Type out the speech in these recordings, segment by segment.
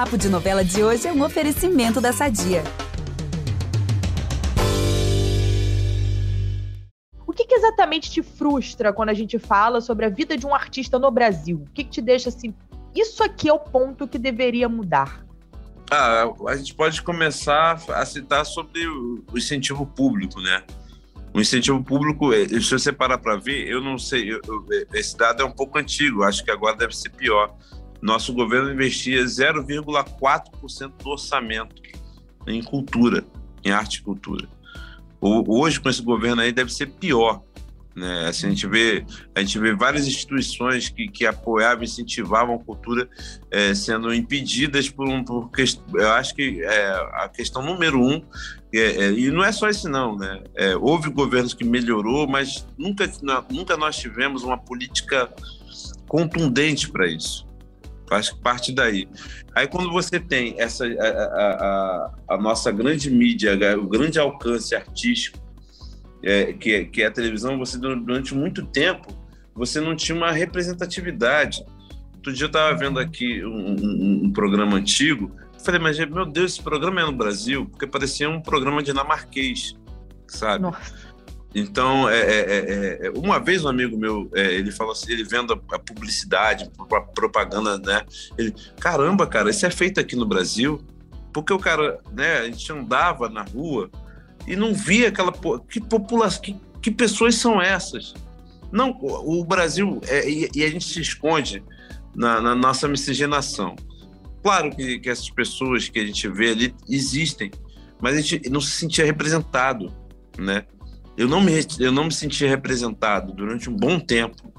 Papo de Novela de hoje é um oferecimento da Sadia. O que, que, exatamente te frustra quando a gente fala sobre a vida de um artista no Brasil? O que, que te deixa assim? Isso aqui é o ponto que deveria mudar. Ah, a gente pode começar a citar sobre o incentivo público, né? O incentivo público, eh, se você parar para ver, eu não sei, eu, esse dado é um pouco antigo, acho que agora deve ser pior. Nosso governo investia 0,4% do orçamento em cultura, em arte e cultura. Hoje, com esse governo aí, deve ser pior. Né? Assim, a, gente vê, a gente vê várias instituições que, que apoiavam, incentivavam a cultura é, sendo impedidas por um. Por, eu acho que é, a questão número um, é, é, e não é só isso, não. Né? É, houve governos que melhorou, mas nunca, nunca nós tivemos uma política contundente para isso. Acho que parte daí. Aí quando você tem essa a, a, a, a nossa grande mídia, o grande alcance artístico é, que, que é a televisão, você durante muito tempo você não tinha uma representatividade. Outro dia eu estava vendo aqui um, um, um, programa antigo, falei, mas meu Deus, esse programa é no Brasil, porque parecia um programa dinamarquês, sabe? Nossa. Então, é, é, é, é uma vez um amigo meu, é, ele falou assim, ele vendo a, publicidade, a propaganda, né? Ele, caramba, cara, isso é feito aqui no Brasil, porque o cara, né? A gente andava na rua, e não via aquela que população, que, que pessoas são essas? Não, o Brasil é, e, e, a gente se esconde na, na nossa miscigenação. Claro que, que, essas pessoas que a gente vê ali existem, mas a gente não se sentia representado, né? Eu não me eu não me sentia representado durante um bom tempo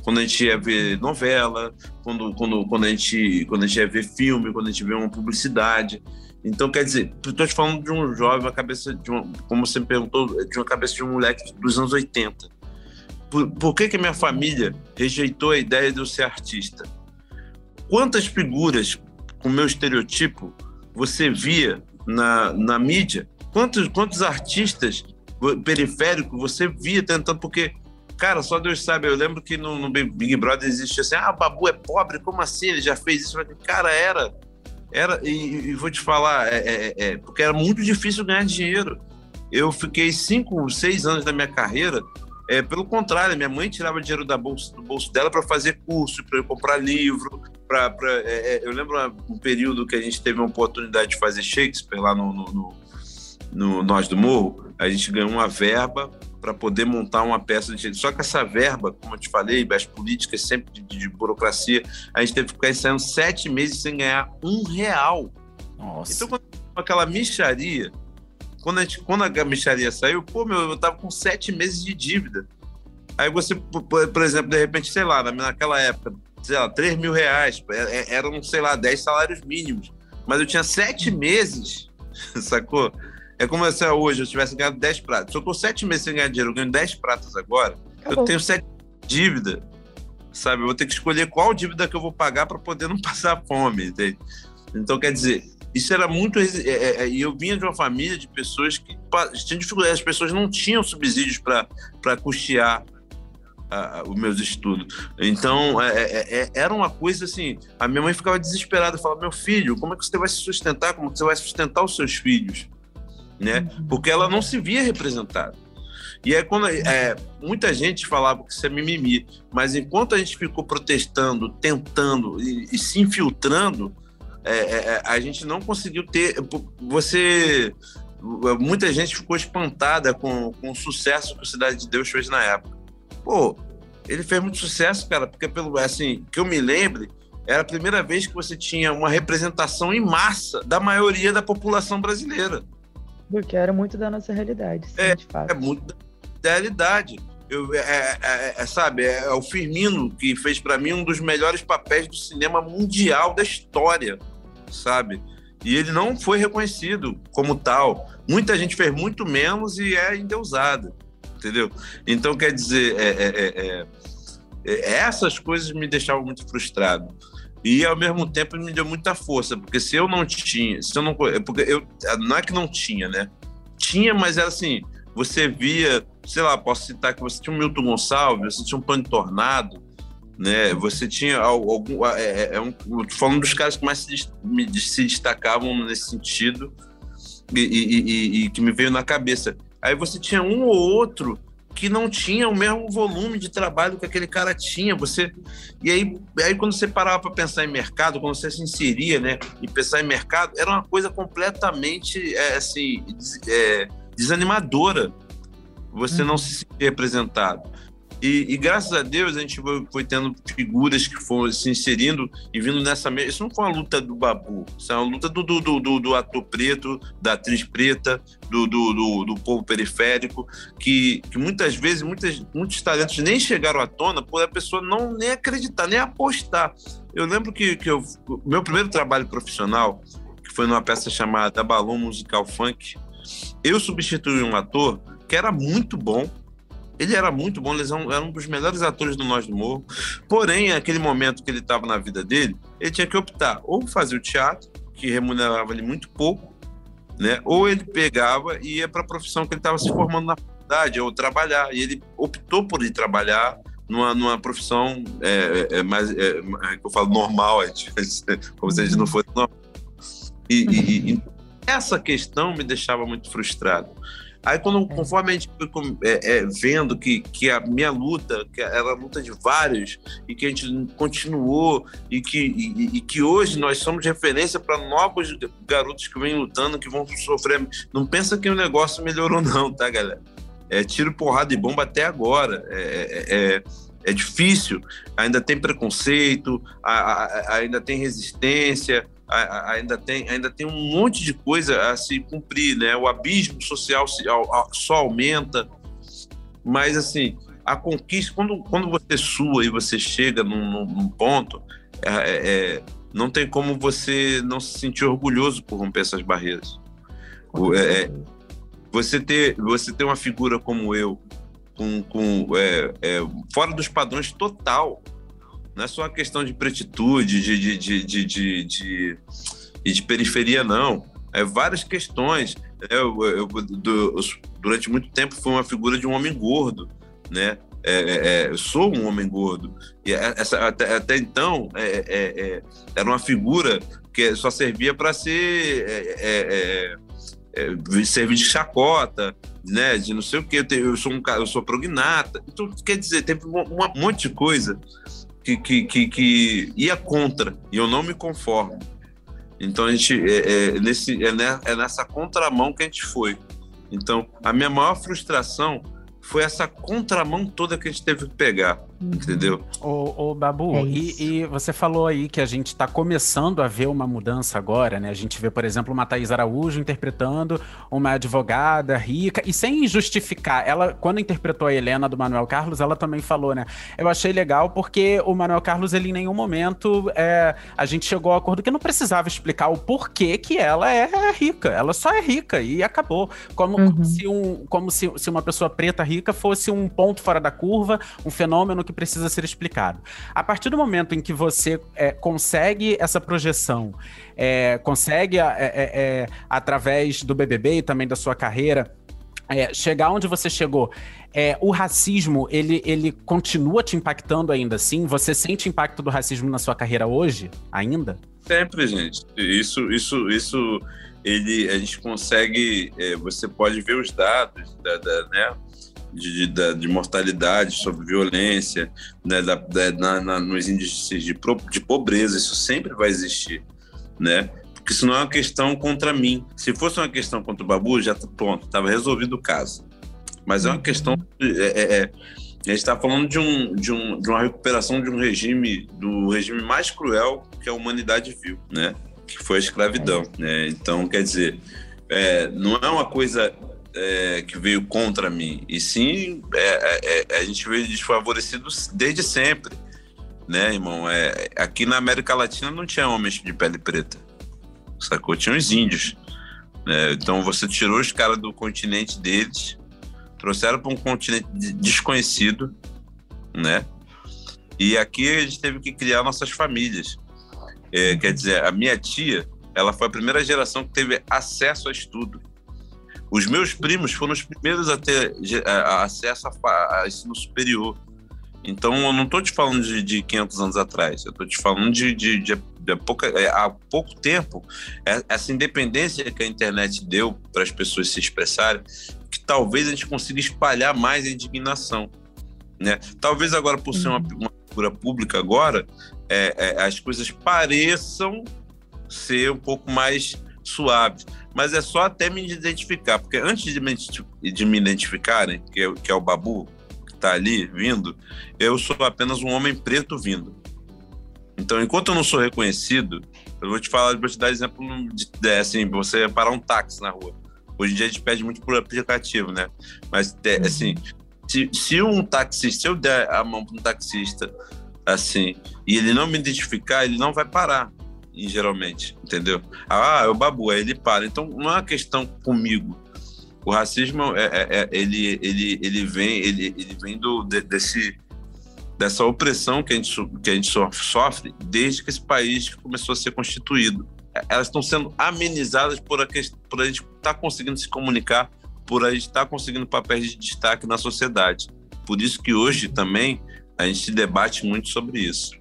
quando a gente ia ver novela, quando, quando, quando, a gente, quando a gente ia ver filme, quando a gente vê uma publicidade. Então, quer dizer, estou te falando de um jovem, uma cabeça de uma, como você me perguntou, de uma cabeça de um moleque dos anos 80. Por, por que, que minha família rejeitou a ideia de eu ser artista? Quantas figuras com meu estereotipo você via na, na mídia? Quantos, quantos artistas periféricos você via tentando? Porque, cara, só Deus sabe. Eu lembro que no, no Big Brother existia assim: ah, Babu é pobre, como assim? Ele já fez isso? Cara, era era, e, e vou te falar, é, é, é, porque era muito difícil ganhar dinheiro. Eu fiquei cinco, seis anos da minha carreira, é, pelo contrário, minha mãe tirava dinheiro da bolsa, do bolso dela para fazer curso, para comprar livro. Pra, pra é, é, eu lembro um período que a gente teve a oportunidade de fazer Shakespeare lá no, no, no, no Nós do Morro. A gente ganhou uma verba para poder montar uma peça de Só que essa verba, como eu te falei, as políticas sempre de, de burocracia, a gente teve que ficar ensaiando sete meses sem ganhar um real. Nossa. Então, quando aquela micharia, quando a, gente, quando a micharia saiu, pô, meu, eu tava com sete meses de dívida. Aí você, por exemplo, de repente, sei lá, naquela época, sei lá, 3 mil reais, é, é, eram, sei lá, 10 salários mínimos. Mas eu tinha sete meses, sacou? É como se hoje eu tivesse ganhado 10 pratas. Se eu estou sete meses sem ganhar dinheiro, eu ganho 10 pratas agora, Acabou. eu tenho sete dívida. Sabe? Eu vou ter que escolher qual dívida que eu vou pagar para poder não passar fome. Entende? Então, quer dizer, isso era muito. É, é, é, e eu vinha de uma família de pessoas que tinham dificuldade, as pessoas não tinham subsídios para custear os meus estudos. Então, é, é, é, era uma coisa assim. A minha mãe ficava desesperada, falava: Meu filho, como é que você vai se sustentar? Como você vai sustentar os seus filhos? Né? Porque ela não se via representada. E aí, quando é, muita gente falava que isso é mimimi, mas enquanto a gente ficou protestando, tentando e, e se infiltrando, é, é, é a gente não conseguiu ter. Você. Muita gente ficou espantada com, com o sucesso que o Cidade de Deus fez na época. Pô, ele fez muito sucesso, cara, porque, pelo assim, que eu me lembre, era a primeira vez que você tinha uma representação em massa da maioria da população brasileira. Porque era muito da nossa realidade. Sim, é, é muito da realidade. Eu, é, é, é, é sabe, é, é, o Firmino que fez para mim um dos melhores papéis do cinema mundial da história, sabe? E ele não foi reconhecido como tal. Muita gente fez muito menos e é endeusada, entendeu? Então, quer dizer, é, essas coisas me deixavam muito frustrado e ao mesmo tempo me deu muita força, porque se eu não tinha, se eu não, porque eu não é que não tinha, né? Tinha, mas era assim, você via, sei lá, posso citar que você tinha um Milton Gonçalves, você tinha um Pano Tornado, né? Você tinha algum. É, é, é um, falando dos caras que mais se, se destacavam nesse sentido e, e, e, e, que me veio na cabeça. Aí você tinha um ou outro que não tinha o mesmo volume de trabalho que aquele cara tinha. Você e aí, aí quando você parava para pensar em mercado, quando você se inseria, né, e pensar em mercado, era uma coisa completamente é, assim é, desanimadora. Você uhum. não se sentia representado. E, e, graças a Deus a gente foi, foi, tendo figuras que foram se inserindo e vindo nessa mesma. Isso não foi uma luta do Babu, isso é uma luta do, do, do, do ator preto, da atriz preta, do, do, do, povo periférico, que, que muitas vezes muitas, muitos talentos nem chegaram à tona por a pessoa não nem acreditar, nem apostar. Eu lembro que, que eu, meu primeiro trabalho profissional, que foi numa peça chamada Balão Musical Funk, eu substituí um ator que era muito bom, ele era muito bom, ele era um dos melhores atores do Nós do Morro. Porém, naquele momento que ele estava na vida dele, ele tinha que optar ou fazer o teatro, que remunerava ele muito pouco, né? ou ele pegava e ia para a profissão que ele estava se formando na faculdade, ou trabalhar. E ele optou por ir trabalhar numa, numa profissão é, é, é mais, é, é, eu falo, normal, como se a gente não fosse normal. E, e, e essa questão me deixava muito frustrado Aí, quando, é. conforme a gente foi é, é, vendo que, que a minha luta, que era a luta de vários, e que a gente continuou, e que, e, e que hoje nós somos referência para novos garotos que vêm lutando, que vão sofrer. Não pensa que o negócio melhorou, não, tá, galera? É tiro, porrada e bomba até agora. É, é, é, é difícil, ainda tem preconceito, a, a, ainda tem resistência, ainda tem, ainda tem um monte de coisa a se cumprir, né? O abismo social só aumenta, mas assim, a conquista, quando, quando você sua e você chega num, num ponto, é, é, é, não tem como você não se sentir orgulhoso por romper essas barreiras. É, é, você ter você ter uma figura como eu, com, com é, fora dos padrões total, não é só uma questão de pretitude, de, de, de, de, de, de, de periferia, não. É várias questões. Eu, eu, eu, durante muito tempo fui uma figura de um homem gordo, né? É, é, é eu sou um homem gordo. E essa, até, até então, é, é, é era uma figura que só servia para ser servir de chacota, né? De não sei o que. Eu sou um eu sou prognata. Então, quer dizer, teve um, um monte de coisa que, que, que, que ia contra, e eu não me conformo. Então a gente é, é, nesse, é, é nessa contramão que a gente foi. Então a minha maior frustração foi essa contramão toda que a gente teve que pegar. Entendeu? Ô, ô Babu, é e, e, você falou aí que a gente está começando a ver uma mudança agora, né? A gente vê, por exemplo, uma Thaís Araújo interpretando uma advogada rica, e sem justificar, ela, quando interpretou a Helena do Manuel Carlos, ela também falou, né? Eu achei legal porque o Manuel Carlos, ele em nenhum momento, é, a gente chegou ao acordo que não precisava explicar o porquê que ela é rica, ela só é rica e acabou. Como, uhum. como se, um, como se, se uma pessoa preta rica rica fosse um ponto fora da curva, um fenômeno que precisa ser explicado. A partir do momento em que você é, consegue essa projeção, é, consegue, é, é, é através do BBB e também da sua carreira, é, chegar onde você chegou, é, o racismo, ele, ele continua te impactando ainda assim? Você sente impacto do racismo na sua carreira hoje, ainda? Sempre, gente. Isso, isso, isso, ele, a gente consegue, é, você pode ver os dados da, da né? De, de, de mortalidade, sobre violência, né, da, da, na, na, nos índices de, de pobreza, isso sempre vai existir, né? Porque isso não é uma questão contra mim. Se fosse uma questão contra o Babu, já tá pronto, estava resolvido o caso. Mas é uma questão. É, é, é, a gente está falando de, um, de, um, de uma recuperação de um regime, do regime mais cruel que a humanidade viu, né? Que foi a escravidão. Né? Então, quer dizer, é, não é uma coisa é, que veio contra mim, e sim é, é, é, a gente veio desfavorecido desde sempre, né, irmão? É, aqui na América Latina não tinha homens de pele preta, sacou? Tinha os índios. Né? Então você tirou os caras do continente deles, trouxeram para um continente desconhecido, né? E aqui a gente teve que criar nossas famílias. É, quer dizer, a minha tia, ela foi a primeira geração que teve acesso a estudo. Os meus primos foram os primeiros a ter acesso a, a, ensino superior. Então, eu não estou te falando de, de 500 anos atrás, eu estou te falando de, de, de, de pouca, é, há pouco tempo, é, essa independência que a internet deu para as pessoas se expressarem, que talvez a gente consiga espalhar mais a indignação. Né? Talvez agora, por ser uma, uhum. uma figura pública agora, é, é, as coisas pareçam ser um pouco mais suaves. Mas é só até me identificar, porque antes de me, de me identificarem, que é, que é o Babu, está ali vindo, eu sou apenas um homem preto vindo. Então, enquanto eu não sou reconhecido, eu vou te falar, vou te dar exemplo de, de assim, você parar um táxi na rua. Hoje em dia a gente pede muito por aplicativo, né? Mas, é, uhum. assim, se, se um taxista, se eu der a mão para um taxista, assim, e ele não me identificar, ele não vai parar, geralmente, entendeu? Ah, é o babu, aí ele para. Então, não é uma questão comigo, o racismo é, é, é, ele, ele, ele vem ele, ele vem do de, desse dessa opressão que a gente que a gente sofre desde que esse país começou a ser constituído elas estão sendo amenizadas por a por a gente estar tá conseguindo se comunicar por a gente estar tá conseguindo papéis de destaque na sociedade por isso que hoje também a gente debate muito sobre isso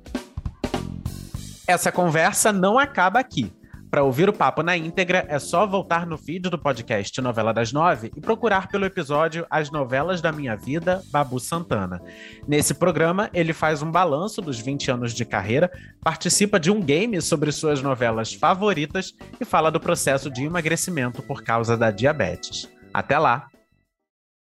essa conversa não acaba aqui para ouvir o papo na íntegra, é só voltar no feed do podcast Novela das Nove e procurar pelo episódio As Novelas da Minha Vida, Babu Santana. Nesse programa, ele faz um balanço dos 20 anos de carreira, participa de um game sobre suas novelas favoritas e fala do processo de emagrecimento por causa da diabetes. Até lá!